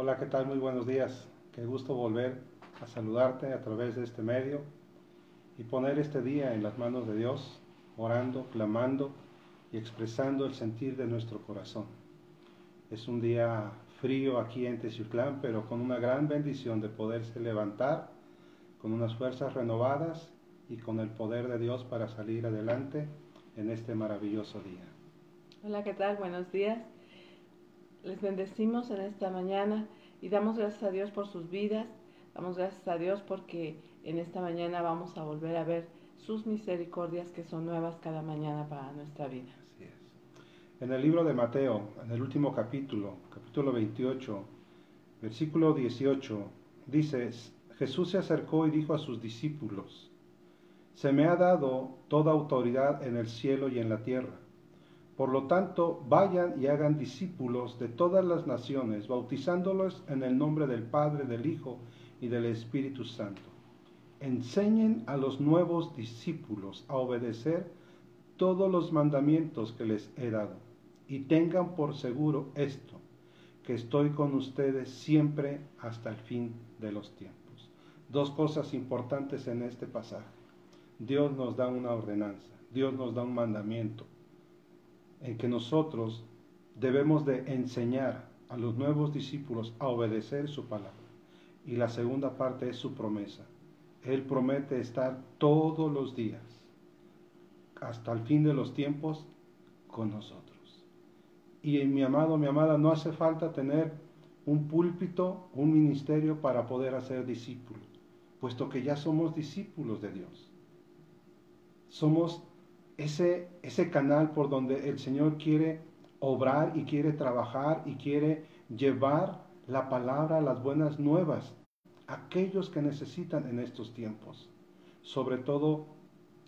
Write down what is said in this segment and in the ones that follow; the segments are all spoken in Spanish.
Hola, ¿qué tal? Muy buenos días. Qué gusto volver a saludarte a través de este medio y poner este día en las manos de Dios, orando, clamando y expresando el sentir de nuestro corazón. Es un día frío aquí en Teciutlán, pero con una gran bendición de poderse levantar con unas fuerzas renovadas y con el poder de Dios para salir adelante en este maravilloso día. Hola, ¿qué tal? Buenos días. Les bendecimos en esta mañana y damos gracias a Dios por sus vidas. Damos gracias a Dios porque en esta mañana vamos a volver a ver sus misericordias que son nuevas cada mañana para nuestra vida. En el libro de Mateo, en el último capítulo, capítulo 28, versículo 18, dice, Jesús se acercó y dijo a sus discípulos, Se me ha dado toda autoridad en el cielo y en la tierra. Por lo tanto, vayan y hagan discípulos de todas las naciones, bautizándolos en el nombre del Padre, del Hijo y del Espíritu Santo. Enseñen a los nuevos discípulos a obedecer todos los mandamientos que les he dado. Y tengan por seguro esto, que estoy con ustedes siempre hasta el fin de los tiempos dos cosas importantes en este pasaje. Dios nos da una ordenanza, Dios nos da un mandamiento en que nosotros debemos de enseñar a los nuevos discípulos a obedecer su palabra. Y la segunda parte es su promesa. Él promete estar todos los días, hasta el fin de los tiempos, con nosotros. Y mi amado, mi amada, no hace falta tener un púlpito, un ministerio para poder hacer discípulos puesto que ya somos discípulos de Dios. Somos ese, ese canal por donde el Señor quiere obrar y quiere trabajar y quiere llevar la palabra, las buenas nuevas, a aquellos que necesitan en estos tiempos. Sobre todo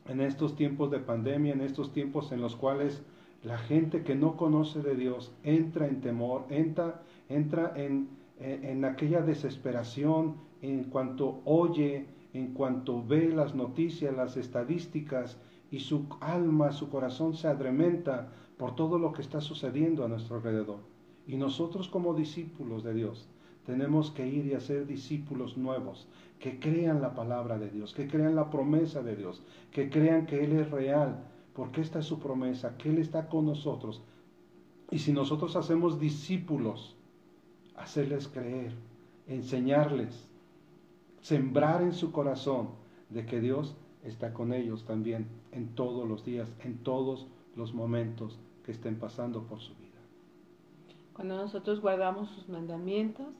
en estos tiempos de pandemia, en estos tiempos en los cuales la gente que no conoce de Dios entra en temor, entra, entra en, en aquella desesperación, en cuanto oye, en cuanto ve las noticias, las estadísticas, y su alma, su corazón se adrementa por todo lo que está sucediendo a nuestro alrededor. Y nosotros como discípulos de Dios tenemos que ir y hacer discípulos nuevos, que crean la palabra de Dios, que crean la promesa de Dios, que crean que Él es real, porque esta es su promesa, que Él está con nosotros. Y si nosotros hacemos discípulos, hacerles creer, enseñarles, sembrar en su corazón de que Dios está con ellos también en todos los días, en todos los momentos que estén pasando por su vida. Cuando nosotros guardamos sus mandamientos,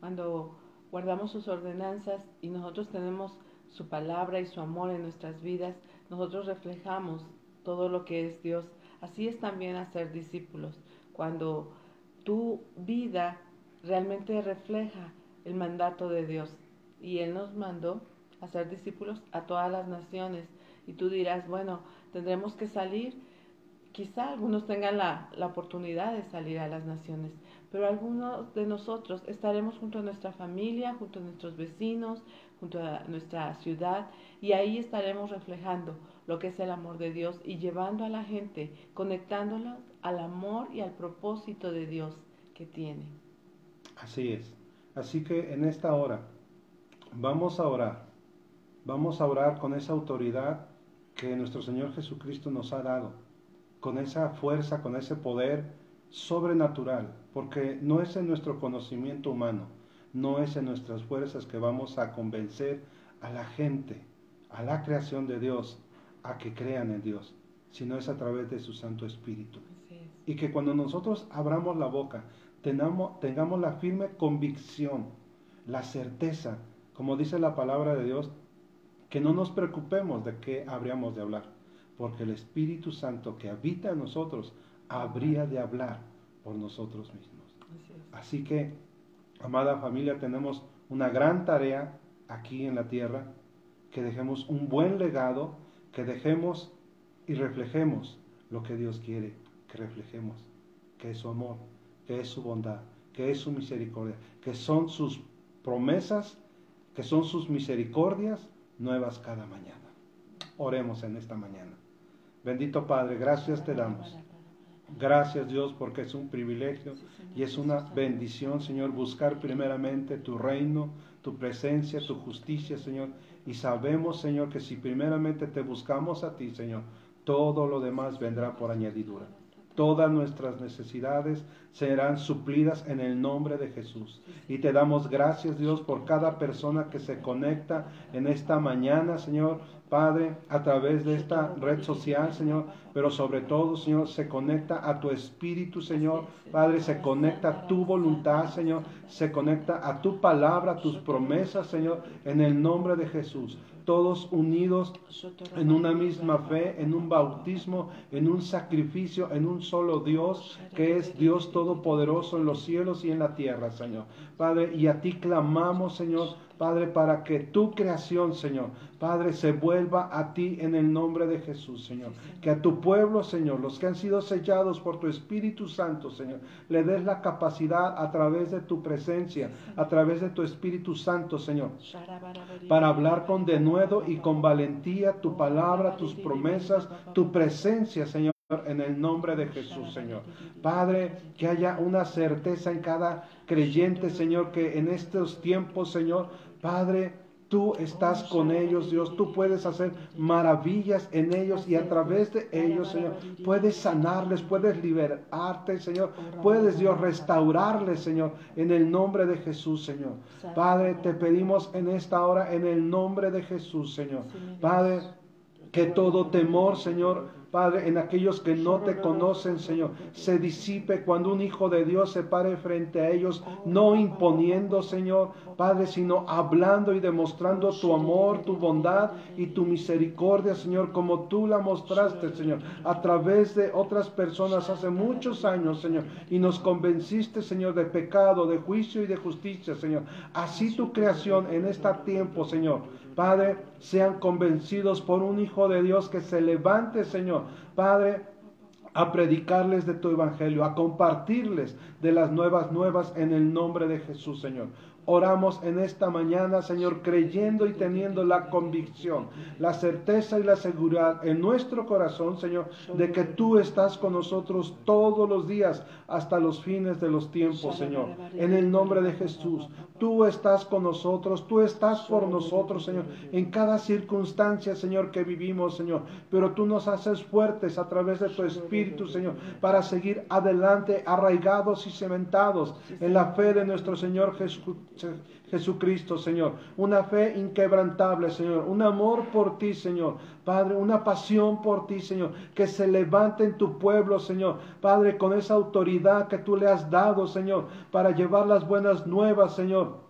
cuando guardamos sus ordenanzas y nosotros tenemos su palabra y su amor en nuestras vidas, nosotros reflejamos todo lo que es Dios. Así es también hacer discípulos. Cuando tu vida realmente refleja el mandato de Dios, y Él nos mandó a ser discípulos a todas las naciones. Y tú dirás, bueno, tendremos que salir. Quizá algunos tengan la, la oportunidad de salir a las naciones, pero algunos de nosotros estaremos junto a nuestra familia, junto a nuestros vecinos, junto a nuestra ciudad, y ahí estaremos reflejando lo que es el amor de Dios y llevando a la gente, conectándolos al amor y al propósito de Dios que tiene. Así es. Así que en esta hora Vamos a orar. Vamos a orar con esa autoridad que nuestro Señor Jesucristo nos ha dado, con esa fuerza, con ese poder sobrenatural, porque no es en nuestro conocimiento humano, no es en nuestras fuerzas que vamos a convencer a la gente, a la creación de Dios, a que crean en Dios, sino es a través de su Santo Espíritu. Y que cuando nosotros abramos la boca, tengamos, tengamos la firme convicción, la certeza como dice la palabra de Dios, que no nos preocupemos de qué habríamos de hablar, porque el Espíritu Santo que habita en nosotros habría de hablar por nosotros mismos. Así que, amada familia, tenemos una gran tarea aquí en la tierra, que dejemos un buen legado, que dejemos y reflejemos lo que Dios quiere que reflejemos, que es su amor, que es su bondad, que es su misericordia, que son sus promesas que son sus misericordias nuevas cada mañana. Oremos en esta mañana. Bendito Padre, gracias te damos. Gracias Dios porque es un privilegio y es una bendición, Señor, buscar primeramente tu reino, tu presencia, tu justicia, Señor. Y sabemos, Señor, que si primeramente te buscamos a ti, Señor, todo lo demás vendrá por añadidura. Todas nuestras necesidades serán suplidas en el nombre de Jesús. Y te damos gracias, Dios, por cada persona que se conecta en esta mañana, Señor, Padre, a través de esta red social, Señor, pero sobre todo, Señor, se conecta a tu espíritu, Señor. Padre, se conecta a tu voluntad, Señor. Se conecta a tu palabra, a tus promesas, Señor, en el nombre de Jesús todos unidos en una misma fe, en un bautismo, en un sacrificio, en un solo Dios, que es Dios Todopoderoso en los cielos y en la tierra, Señor. Padre, y a ti clamamos, Señor, Padre, para que tu creación, Señor, Padre, se vuelva a ti en el nombre de Jesús, Señor. Que a tu pueblo, Señor, los que han sido sellados por tu Espíritu Santo, Señor, le des la capacidad a través de tu presencia, a través de tu Espíritu Santo, Señor, para hablar con denuedo y con valentía tu palabra, tus promesas, tu presencia, Señor en el nombre de Jesús, Señor. Padre, que haya una certeza en cada creyente, Señor, que en estos tiempos, Señor, Padre, tú estás con ellos, Dios. Tú puedes hacer maravillas en ellos y a través de ellos, Señor, puedes sanarles, puedes liberarte, Señor. Puedes, Dios, restaurarles, Señor, en el nombre de Jesús, Señor. Padre, te pedimos en esta hora, en el nombre de Jesús, Señor. Padre, que todo temor, Señor, Padre, en aquellos que no te conocen, Señor, se disipe cuando un hijo de Dios se pare frente a ellos, no imponiendo, Señor, Padre, sino hablando y demostrando tu amor, tu bondad y tu misericordia, Señor, como tú la mostraste, Señor, a través de otras personas hace muchos años, Señor, y nos convenciste, Señor, de pecado, de juicio y de justicia, Señor. Así tu creación en este tiempo, Señor Padre, sean convencidos por un Hijo de Dios que se levante, Señor. Padre, a predicarles de tu evangelio, a compartirles de las nuevas nuevas en el nombre de Jesús, Señor. Oramos en esta mañana, Señor, creyendo y teniendo la convicción, la certeza y la seguridad en nuestro corazón, Señor, de que tú estás con nosotros todos los días hasta los fines de los tiempos, Señor. En el nombre de Jesús, tú estás con nosotros, tú estás por nosotros, Señor, en cada circunstancia, Señor, que vivimos, Señor. Pero tú nos haces fuertes a través de tu Espíritu, Señor, para seguir adelante, arraigados y cementados en la fe de nuestro Señor Jesús Jesucristo, Señor. Una fe inquebrantable, Señor. Un amor por ti, Señor. Padre, una pasión por ti, Señor. Que se levante en tu pueblo, Señor. Padre, con esa autoridad que tú le has dado, Señor, para llevar las buenas nuevas, Señor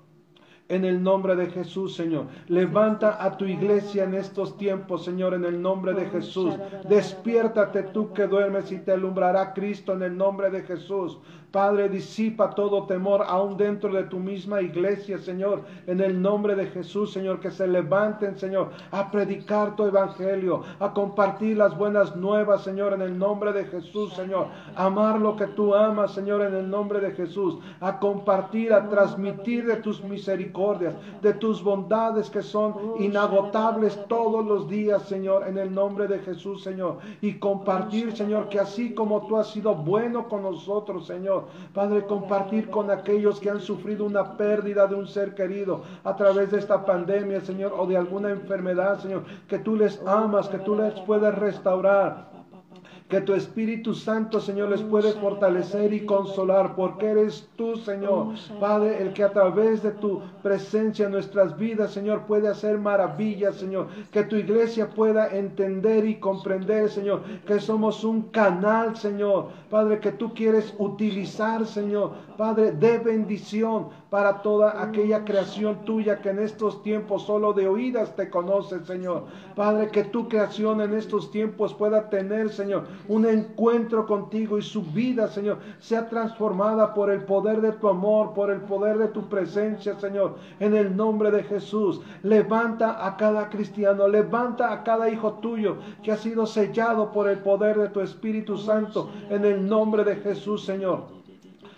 en el nombre de Jesús, Señor. Levanta a tu iglesia en estos tiempos, Señor, en el nombre de Jesús. Despiértate tú que duermes y te alumbrará Cristo en el nombre de Jesús. Padre, disipa todo temor aún dentro de tu misma iglesia, Señor, en el nombre de Jesús, Señor, que se levanten, Señor, a predicar tu evangelio, a compartir las buenas nuevas, Señor, en el nombre de Jesús, Señor, amar lo que tú amas, Señor, en el nombre de Jesús, a compartir, a transmitir de tus misericordias, de tus bondades que son inagotables todos los días, Señor, en el nombre de Jesús, Señor, y compartir, Señor, que así como tú has sido bueno con nosotros, Señor, Padre, compartir con aquellos que han sufrido una pérdida de un ser querido a través de esta pandemia, Señor, o de alguna enfermedad, Señor, que tú les amas, que tú les puedes restaurar que tu Espíritu Santo, Señor, les puede fortalecer y consolar, porque eres tú, Señor, Padre, el que a través de tu presencia en nuestras vidas, Señor, puede hacer maravillas, Señor. Que tu iglesia pueda entender y comprender, Señor, que somos un canal, Señor, Padre, que tú quieres utilizar, Señor, Padre, de bendición para toda aquella creación tuya que en estos tiempos solo de oídas te conoce, Señor. Padre, que tu creación en estos tiempos pueda tener, Señor, un encuentro contigo y su vida, Señor, sea transformada por el poder de tu amor, por el poder de tu presencia, Señor. En el nombre de Jesús, levanta a cada cristiano, levanta a cada hijo tuyo que ha sido sellado por el poder de tu Espíritu Santo. En el nombre de Jesús, Señor.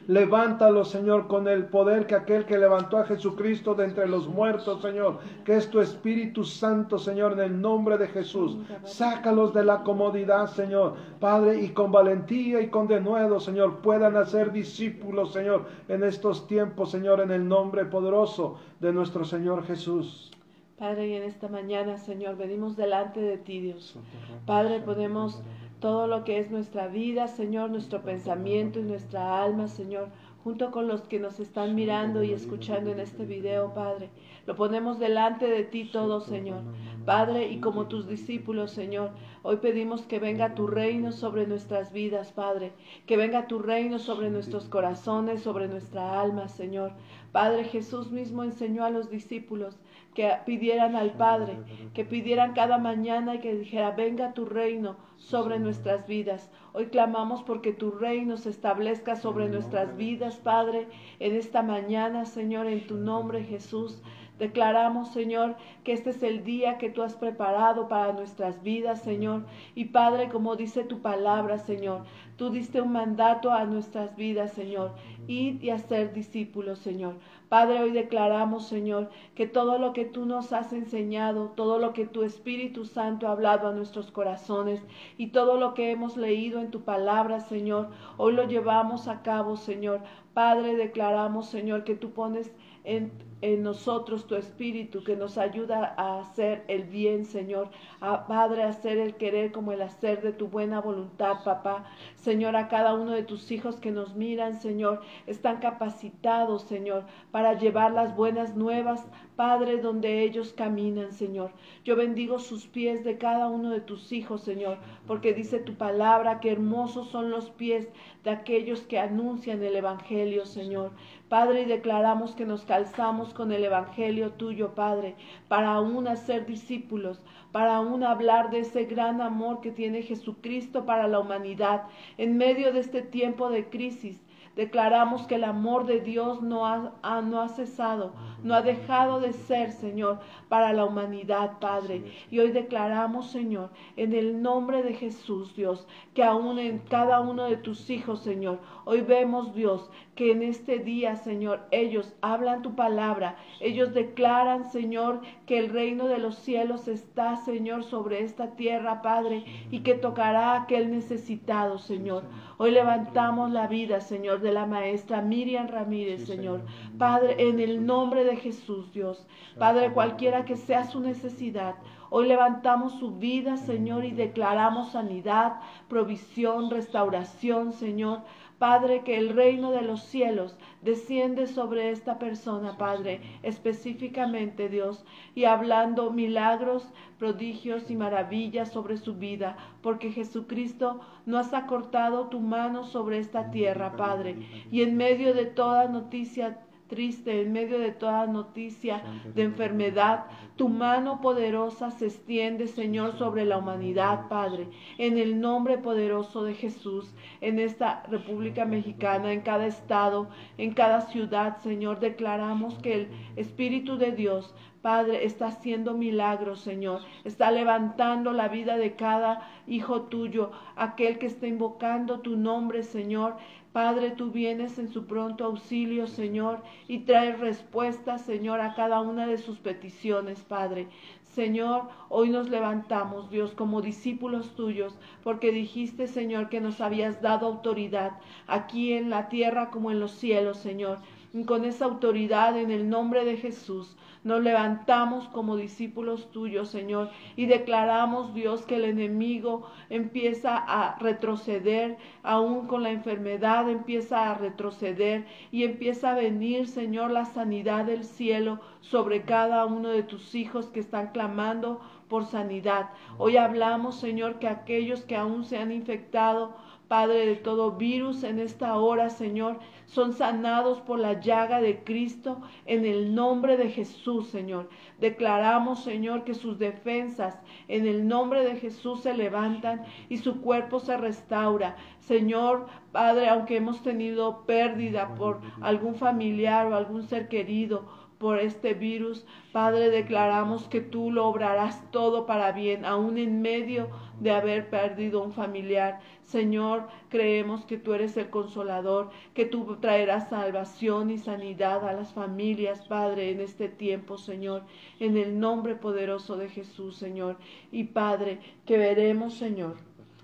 Levántalo, Señor, con el poder que aquel que levantó a Jesucristo de entre los muertos, Señor. Que es tu Espíritu Santo, Señor, en el nombre de Jesús. Sácalos de la comodidad, Señor. Padre, y con valentía y con denuedo, Señor, puedan hacer discípulos, Señor, en estos tiempos, Señor, en el nombre poderoso de nuestro Señor Jesús. Padre, y en esta mañana, Señor, venimos delante de ti, Dios. Padre, ponemos todo lo que es nuestra vida, Señor, nuestro pensamiento y nuestra alma, Señor, junto con los que nos están mirando y escuchando en este video, Padre. Lo ponemos delante de ti todo, Señor. Padre, y como tus discípulos, Señor, hoy pedimos que venga tu reino sobre nuestras vidas, Padre. Que venga tu reino sobre nuestros corazones, sobre nuestra alma, Señor. Padre, Jesús mismo enseñó a los discípulos que pidieran al Padre, que pidieran cada mañana y que dijera, venga tu reino sobre nuestras vidas. Hoy clamamos porque tu reino se establezca sobre nuestras vidas, Padre, en esta mañana, Señor, en tu nombre, Jesús. Declaramos, Señor, que este es el día que tú has preparado para nuestras vidas, Señor. Y Padre, como dice tu palabra, Señor, tú diste un mandato a nuestras vidas, Señor, ir y hacer discípulos, Señor. Padre, hoy declaramos, Señor, que todo lo que tú nos has enseñado, todo lo que tu Espíritu Santo ha hablado a nuestros corazones y todo lo que hemos leído en tu palabra, Señor, hoy lo llevamos a cabo, Señor. Padre, declaramos, Señor, que tú pones en en nosotros tu espíritu que nos ayuda a hacer el bien, Señor. A, Padre, a hacer el querer como el hacer de tu buena voluntad, papá. Señor, a cada uno de tus hijos que nos miran, Señor, están capacitados, Señor, para llevar las buenas nuevas, Padre, donde ellos caminan, Señor. Yo bendigo sus pies de cada uno de tus hijos, Señor, porque dice tu palabra que hermosos son los pies de aquellos que anuncian el Evangelio, Señor. Padre, y declaramos que nos calzamos con el Evangelio tuyo, Padre, para aún hacer discípulos, para aún hablar de ese gran amor que tiene Jesucristo para la humanidad en medio de este tiempo de crisis Declaramos que el amor de Dios no ha, no ha cesado, no ha dejado de ser, Señor, para la humanidad, Padre. Y hoy declaramos, Señor, en el nombre de Jesús, Dios, que aún en cada uno de tus hijos, Señor, hoy vemos, Dios, que en este día, Señor, ellos hablan tu palabra, ellos declaran, Señor, que el reino de los cielos está, Señor, sobre esta tierra, Padre, y que tocará a aquel necesitado, Señor. Hoy levantamos la vida, Señor, de la maestra Miriam Ramírez, Señor. Padre, en el nombre de Jesús, Dios. Padre, cualquiera que sea su necesidad, Hoy levantamos su vida, Señor, y declaramos sanidad, provisión, restauración, Señor. Padre, que el reino de los cielos desciende sobre esta persona, Padre, específicamente Dios, y hablando milagros, prodigios y maravillas sobre su vida, porque Jesucristo no has acortado tu mano sobre esta tierra, Padre, y en medio de toda noticia triste, en medio de toda noticia de enfermedad, tu mano poderosa se extiende, Señor, sobre la humanidad, Padre, en el nombre poderoso de Jesús, en esta República Mexicana, en cada estado, en cada ciudad, Señor, declaramos que el Espíritu de Dios Padre, está haciendo milagros, Señor. Está levantando la vida de cada hijo tuyo, aquel que está invocando tu nombre, Señor. Padre, tú vienes en su pronto auxilio, Señor, y traes respuesta, Señor, a cada una de sus peticiones, Padre. Señor, hoy nos levantamos, Dios, como discípulos tuyos, porque dijiste, Señor, que nos habías dado autoridad aquí en la tierra como en los cielos, Señor. Y con esa autoridad en el nombre de Jesús, nos levantamos como discípulos tuyos, Señor, y declaramos, Dios, que el enemigo empieza a retroceder, aún con la enfermedad empieza a retroceder y empieza a venir, Señor, la sanidad del cielo sobre cada uno de tus hijos que están clamando por sanidad. Hoy hablamos, Señor, que aquellos que aún se han infectado, Padre de todo virus en esta hora, Señor, son sanados por la llaga de Cristo en el nombre de Jesús, Señor. Declaramos, Señor, que sus defensas en el nombre de Jesús se levantan y su cuerpo se restaura. Señor, Padre, aunque hemos tenido pérdida por algún familiar o algún ser querido, por este virus. Padre, declaramos que tú lo obrarás todo para bien, aún en medio de haber perdido un familiar. Señor, creemos que tú eres el consolador, que tú traerás salvación y sanidad a las familias, Padre, en este tiempo, Señor, en el nombre poderoso de Jesús, Señor. Y Padre, que veremos, Señor,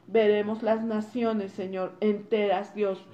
veremos las naciones, Señor, enteras, Dios.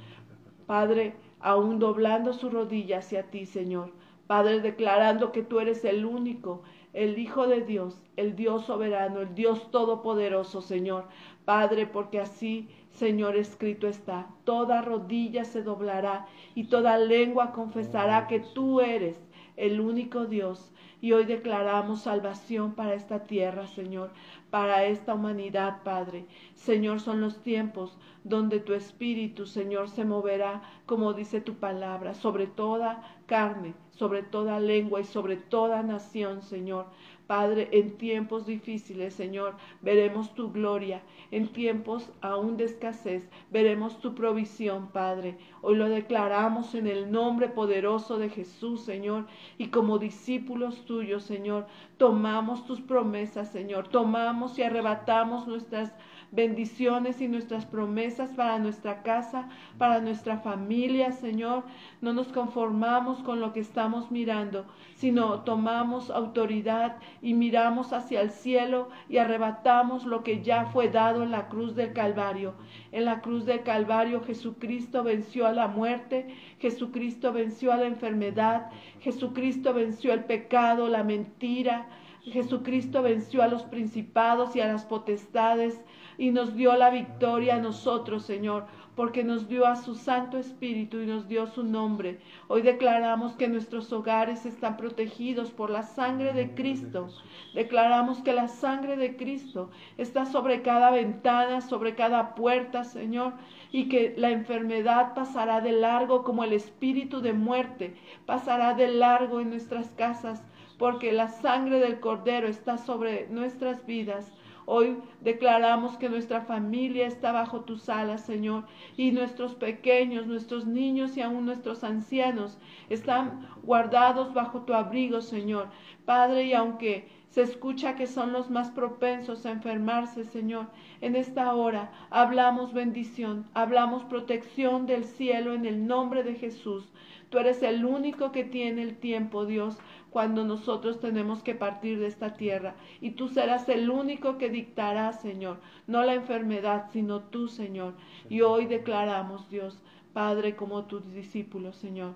Padre, aún doblando su rodilla hacia ti, Señor. Padre, declarando que tú eres el único, el Hijo de Dios, el Dios soberano, el Dios todopoderoso, Señor. Padre, porque así, Señor, escrito está, toda rodilla se doblará y toda lengua confesará que tú eres el único Dios. Y hoy declaramos salvación para esta tierra, Señor, para esta humanidad, Padre. Señor, son los tiempos donde tu espíritu, Señor, se moverá, como dice tu palabra, sobre toda carne, sobre toda lengua y sobre toda nación, Señor. Padre, en tiempos difíciles, Señor, veremos tu gloria. En tiempos aún de escasez, veremos tu provisión, Padre. Hoy lo declaramos en el nombre poderoso de Jesús, Señor. Y como discípulos tuyos, Señor, tomamos tus promesas, Señor. Tomamos y arrebatamos nuestras bendiciones y nuestras promesas para nuestra casa, para nuestra familia, Señor. No nos conformamos con lo que estamos mirando, sino tomamos autoridad y miramos hacia el cielo y arrebatamos lo que ya fue dado en la cruz del Calvario. En la cruz del Calvario Jesucristo venció a la muerte, Jesucristo venció a la enfermedad, Jesucristo venció el pecado, la mentira. Jesucristo venció a los principados y a las potestades y nos dio la victoria a nosotros, Señor, porque nos dio a su Santo Espíritu y nos dio su nombre. Hoy declaramos que nuestros hogares están protegidos por la sangre de Cristo. Declaramos que la sangre de Cristo está sobre cada ventana, sobre cada puerta, Señor, y que la enfermedad pasará de largo como el espíritu de muerte pasará de largo en nuestras casas, porque la sangre del Cordero está sobre nuestras vidas Hoy declaramos que nuestra familia está bajo tus alas, Señor, y nuestros pequeños, nuestros niños y aún nuestros ancianos están guardados bajo tu abrigo, Señor. Padre, y aunque se escucha que son los más propensos a enfermarse, Señor. En esta hora hablamos bendición, hablamos protección del cielo en el nombre de Jesús. Tú eres el único que tiene el tiempo, Dios, cuando nosotros tenemos que partir de esta tierra. Y tú serás el único que dictará, Señor, no la enfermedad, sino tú, Señor. Y hoy declaramos, Dios, Padre, como tus discípulos, Señor.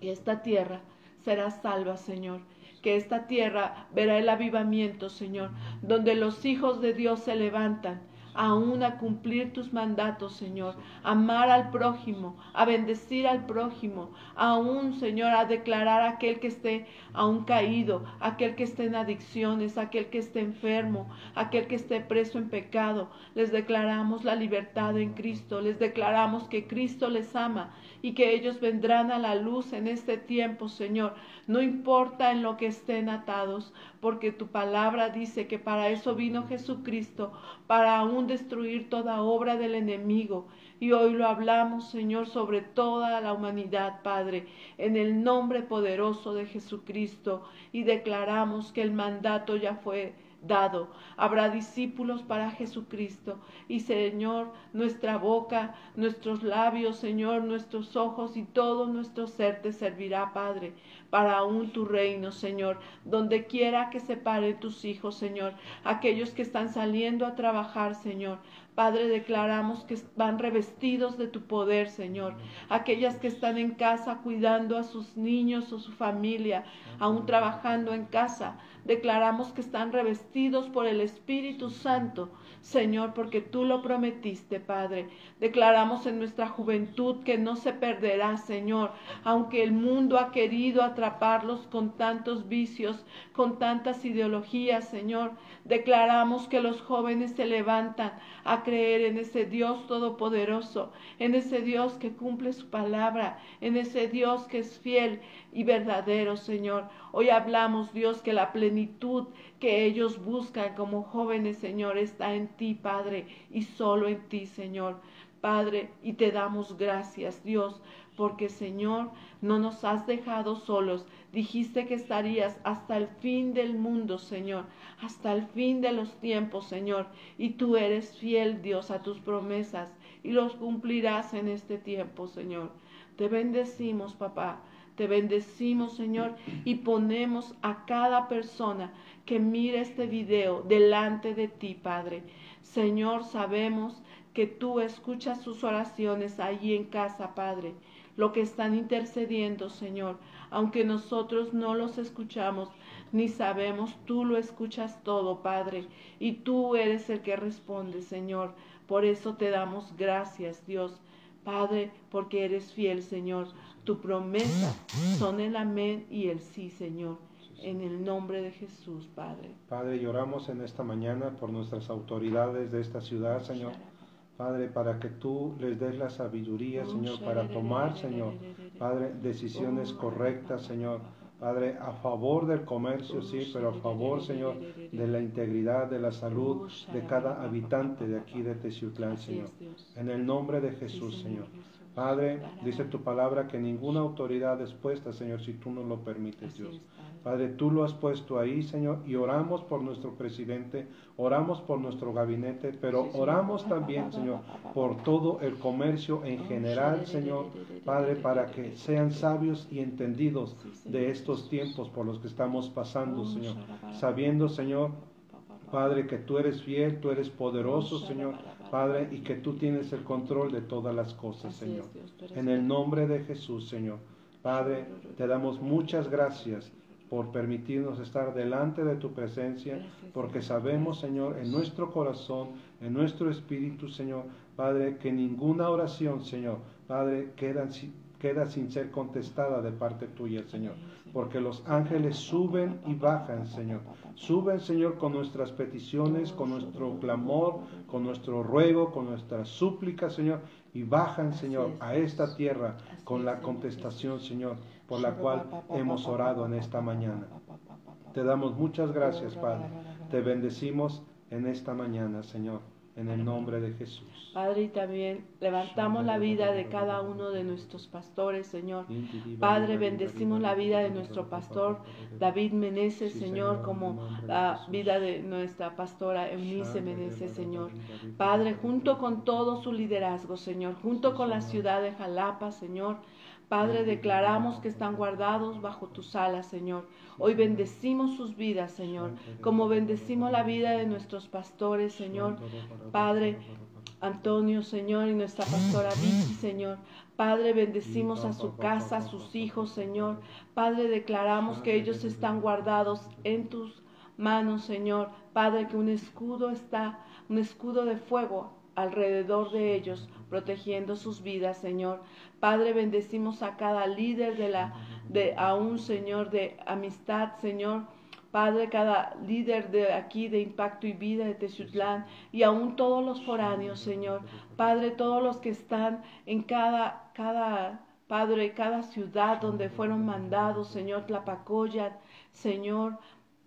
Y esta tierra será salva, Señor. Que esta tierra verá el avivamiento, Señor, donde los hijos de Dios se levantan aún a cumplir tus mandatos, Señor, amar al prójimo, a bendecir al prójimo, aún, Señor, a declarar a aquel que esté aún caído, aquel que esté en adicciones, aquel que esté enfermo, aquel que esté preso en pecado. Les declaramos la libertad en Cristo, les declaramos que Cristo les ama y que ellos vendrán a la luz en este tiempo, Señor. No importa en lo que estén atados, porque tu palabra dice que para eso vino Jesucristo, para aún destruir toda obra del enemigo. Y hoy lo hablamos, Señor, sobre toda la humanidad, Padre, en el nombre poderoso de Jesucristo, y declaramos que el mandato ya fue dado. Habrá discípulos para Jesucristo. Y Señor, nuestra boca, nuestros labios, Señor, nuestros ojos y todo nuestro ser te servirá, Padre, para aún tu reino, Señor. Donde quiera que se paren tus hijos, Señor. Aquellos que están saliendo a trabajar, Señor. Padre, declaramos que van revestidos de tu poder, Señor. Aquellas que están en casa cuidando a sus niños o su familia, aún trabajando en casa, declaramos que están revestidos por el Espíritu Santo, Señor, porque tú lo prometiste, Padre. Declaramos en nuestra juventud que no se perderá, Señor, aunque el mundo ha querido atraparlos con tantos vicios, con tantas ideologías, Señor. Declaramos que los jóvenes se levantan a creer en ese Dios todopoderoso, en ese Dios que cumple su palabra, en ese Dios que es fiel y verdadero, Señor. Hoy hablamos, Dios, que la plenitud que ellos buscan como jóvenes, Señor, está en ti, Padre, y solo en ti, Señor. Padre, y te damos gracias, Dios, porque Señor, no nos has dejado solos. Dijiste que estarías hasta el fin del mundo, Señor, hasta el fin de los tiempos, Señor. Y tú eres fiel, Dios, a tus promesas y los cumplirás en este tiempo, Señor. Te bendecimos, papá. Te bendecimos, Señor, y ponemos a cada persona que mire este video delante de ti, Padre. Señor, sabemos que tú escuchas sus oraciones allí en casa, Padre lo que están intercediendo, Señor. Aunque nosotros no los escuchamos ni sabemos, tú lo escuchas todo, Padre, y tú eres el que responde, Señor. Por eso te damos gracias, Dios. Padre, porque eres fiel, Señor. Tu promesa son el amén y el sí, Señor. En el nombre de Jesús, Padre. Padre, lloramos en esta mañana por nuestras autoridades de esta ciudad, Señor. Padre, para que tú les des la sabiduría, Señor, para tomar, Señor, Padre, decisiones correctas, Señor. Padre, a favor del comercio, sí, pero a favor, Señor, de la integridad, de la salud de cada habitante de aquí de Teciutlán, Señor. En el nombre de Jesús, Señor. Padre, dice tu palabra que ninguna autoridad es puesta, Señor, si tú no lo permites, Dios. Padre, tú lo has puesto ahí, Señor, y oramos por nuestro presidente, oramos por nuestro gabinete, pero oramos también, Señor, por todo el comercio en general, Señor, Padre, para que sean sabios y entendidos de estos tiempos por los que estamos pasando, Señor, sabiendo, Señor, Padre, que tú eres fiel, tú eres poderoso, Señor, Padre, y que tú tienes el control de todas las cosas, Señor. En el nombre de Jesús, Señor. Padre, te damos muchas gracias por permitirnos estar delante de tu presencia, porque sabemos, Señor, en nuestro corazón, en nuestro espíritu, Señor, Padre, que ninguna oración, Señor, Padre, queda, queda sin ser contestada de parte tuya, Señor, porque los ángeles suben y bajan, Señor. Suben, Señor, con nuestras peticiones, con nuestro clamor, con nuestro ruego, con nuestra súplica, Señor, y bajan, Señor, a esta tierra con la contestación, Señor, por la cual hemos orado en esta mañana. Te damos muchas gracias, Padre. Te bendecimos en esta mañana, Señor en el nombre de Jesús. Padre, y también levantamos la vida de cada uno de nuestros pastores, Señor. Padre, bendecimos la vida de nuestro pastor David Meneses, Señor, como la vida de nuestra pastora Eunice Meneses, Señor. Padre, junto con todo su liderazgo, Señor, junto con la ciudad de Jalapa, Señor. Padre, declaramos que están guardados bajo tus alas, Señor. Hoy bendecimos sus vidas, Señor, como bendecimos la vida de nuestros pastores, Señor. Padre, Antonio, Señor, y nuestra pastora Vicky, Señor. Padre, bendecimos a su casa, a sus hijos, Señor. Padre, declaramos que ellos están guardados en tus manos, Señor. Padre, que un escudo está, un escudo de fuego alrededor de ellos, protegiendo sus vidas, Señor. Padre, bendecimos a cada líder de la, de un Señor, de amistad, Señor. Padre, cada líder de aquí de Impacto y Vida de Teciutlán y aún todos los foráneos, Señor. Padre, todos los que están en cada, cada, Padre, cada ciudad donde fueron mandados, Señor, Tlapacoyat, Señor,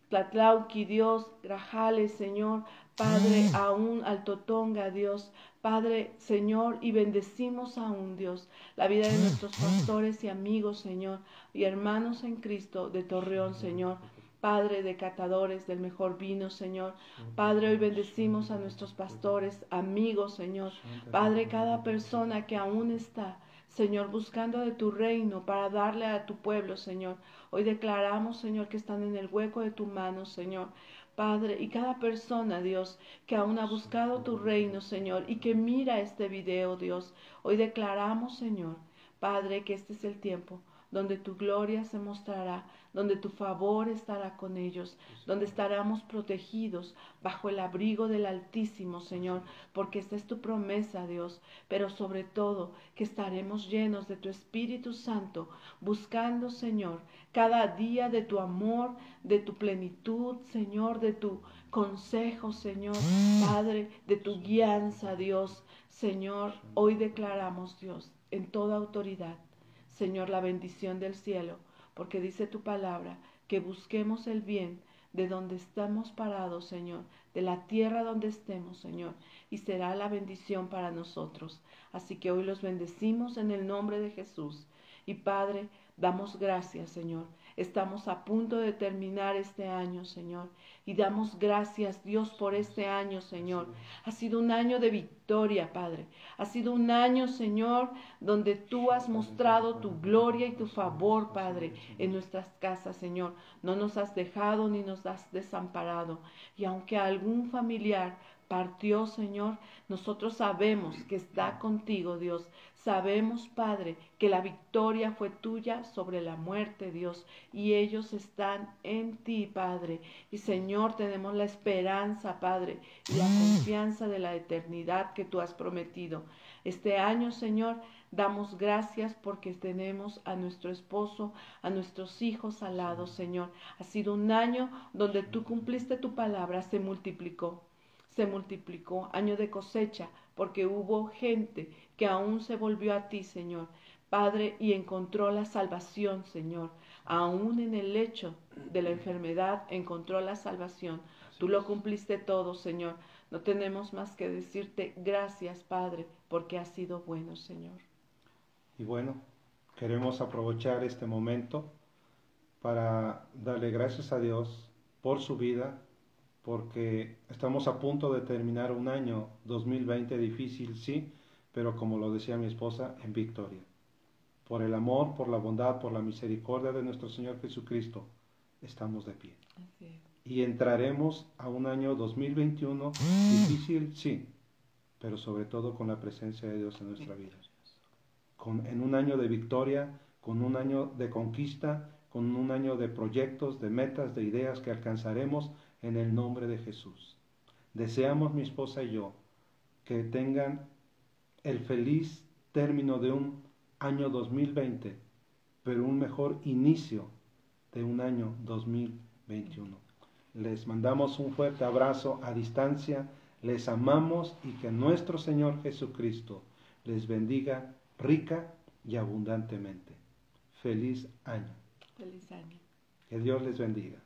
Tlatlauqui, Dios, Grajales, Señor, Padre, aún Altotonga, Dios, Padre, Señor, y bendecimos aún, Dios, la vida de nuestros pastores y amigos, Señor, y hermanos en Cristo de Torreón, Señor. Padre de catadores del mejor vino, Señor. Padre, hoy bendecimos a nuestros pastores, amigos, Señor. Padre, cada persona que aún está, Señor, buscando de tu reino para darle a tu pueblo, Señor. Hoy declaramos, Señor, que están en el hueco de tu mano, Señor. Padre, y cada persona, Dios, que aún ha buscado tu reino, Señor, y que mira este video, Dios, hoy declaramos, Señor, Padre, que este es el tiempo donde tu gloria se mostrará, donde tu favor estará con ellos, donde estaremos protegidos bajo el abrigo del Altísimo, Señor, porque esta es tu promesa, Dios, pero sobre todo que estaremos llenos de tu Espíritu Santo, buscando, Señor, cada día de tu amor, de tu plenitud, Señor, de tu consejo, Señor, Padre, de tu guianza, Dios. Señor, hoy declaramos, Dios, en toda autoridad, Señor, la bendición del cielo, porque dice tu palabra que busquemos el bien de donde estamos parados, Señor, de la tierra donde estemos, Señor, y será la bendición para nosotros. Así que hoy los bendecimos en el nombre de Jesús. Y Padre, damos gracias, Señor. Estamos a punto de terminar este año, Señor. Y damos gracias, Dios, por este año, Señor. Ha sido un año de victoria, Padre. Ha sido un año, Señor, donde tú has mostrado tu gloria y tu favor, Padre, en nuestras casas, Señor. No nos has dejado ni nos has desamparado. Y aunque algún familiar partió, Señor, nosotros sabemos que está contigo, Dios. Sabemos, Padre, que la victoria fue tuya sobre la muerte, Dios, y ellos están en ti, Padre. Y Señor, tenemos la esperanza, Padre, y la confianza de la eternidad que tú has prometido. Este año, Señor, damos gracias porque tenemos a nuestro esposo, a nuestros hijos al lado, Señor. Ha sido un año donde tú cumpliste tu palabra, se multiplicó se multiplicó, año de cosecha, porque hubo gente que aún se volvió a ti, Señor, Padre, y encontró la salvación, Señor. Aún en el lecho de la enfermedad encontró la salvación. Tú lo cumpliste todo, Señor. No tenemos más que decirte gracias, Padre, porque has sido bueno, Señor. Y bueno, queremos aprovechar este momento para darle gracias a Dios por su vida, porque estamos a punto de terminar un año 2020 difícil, sí, pero como lo decía mi esposa, en victoria. Por el amor, por la bondad, por la misericordia de nuestro Señor Jesucristo, estamos de pie. Y entraremos a un año 2021 difícil, sí, pero sobre todo con la presencia de Dios en nuestra vida. Con, en un año de victoria, con un año de conquista, con un año de proyectos, de metas, de ideas que alcanzaremos en el nombre de Jesús. Deseamos mi esposa y yo que tengan el feliz término de un año 2020, pero un mejor inicio de un año 2021. Les mandamos un fuerte abrazo a distancia, les amamos y que nuestro Señor Jesucristo les bendiga rica y abundantemente. Feliz año. Feliz año. Que Dios les bendiga.